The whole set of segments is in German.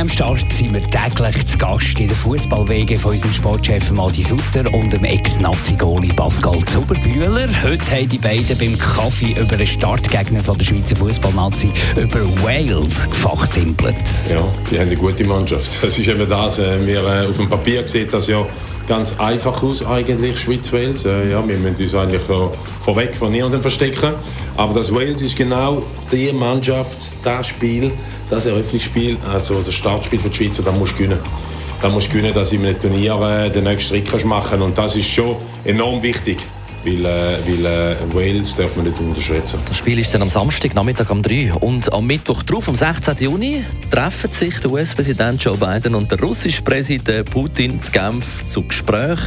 Dem EM-Start sind wir täglich zu Gast in der Fußballwege von unserem Sportchef Madi Sutter und dem Ex-Nazi-Goli Pascal Zuberbühler. Heute haben die beiden beim Kaffee über den Startgegner von der Schweizer Fußballnazi über Wales gefachsimpelt. Ja, die haben eine gute Mannschaft. Das ist eben das. äh, Wir äh, auf dem Papier sieht das ja ganz einfach aus eigentlich, Schweiz-Wales. Äh, Ja, wir müssen uns eigentlich vorweg von niemandem verstecken. Aber das Wales ist genau die Mannschaft, das Spiel, das Eröffnungsspiel, also das Startspiel für die Schweizer, da musst du gewinnen. Da musst du gewinnen, dass du in einem Turnier äh, den nächsten Schritt machen kannst. Und das ist schon enorm wichtig. Weil, äh, weil äh, Wales darf man nicht unterschätzen. Das Spiel ist dann am Samstag, Nachmittag um 3. Und am Mittwoch drauf, am 16. Juni, treffen sich der US-Präsident Joe Biden und der russische Präsident Putin zu Genf zu Gespräch.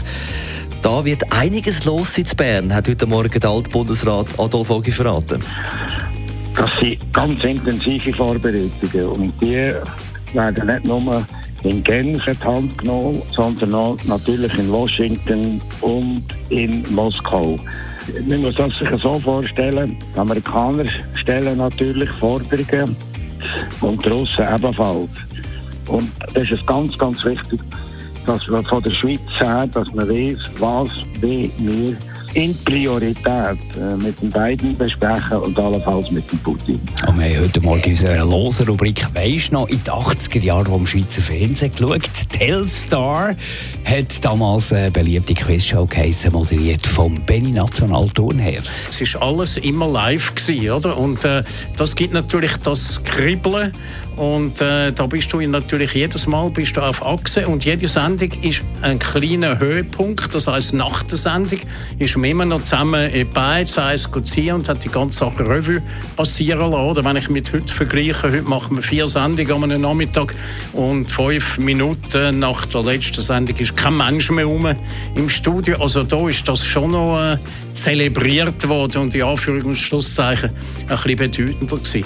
Da wird einiges los in Bern, hat heute Morgen der Altbundesrat Adolf Ogi verraten. Das sind ganz intensive Vorbereitungen und die werden nicht nur in Genf in die Hand genommen, sondern auch natürlich in Washington und in Moskau. Man muss das sich so vorstellen, die Amerikaner stellen natürlich Forderungen und die Russen ebenfalls. Und das ist ganz, ganz wichtig, dass wir von der Schweiz her, dass man weiß, was wir in Priorität äh, mit den beiden besprechen und allenfalls mit dem Putin. Und wir haben heute Morgen in unserer losen Rubrik «Weisst noch?» in den 80er Jahren, wo im Schweizer Fernsehen geschaut. Telstar hat damals eine beliebte Quizshow geheissen, moderiert vom Benny National Turnherr. Es ist alles immer live gewesen, oder? Und äh, das gibt natürlich das Kribbeln. Und äh, da bist du natürlich jedes Mal bist du auf Achse und jede Sendung ist ein kleiner Höhepunkt. Das heißt, nach der Sendung ist man immer noch zusammen in Beiz eins ziehen und hat die ganze Sache Revue passieren lassen. Oder wenn ich mit heute vergleiche, heute machen wir vier Sendungen am Nachmittag und fünf Minuten nach der letzten Sendung ist kein Mensch mehr rum im Studio. Also da ist das schon noch äh, zelebriert worden und die Anführungs- und Schlusszeichen ein bisschen bedeutender gewesen.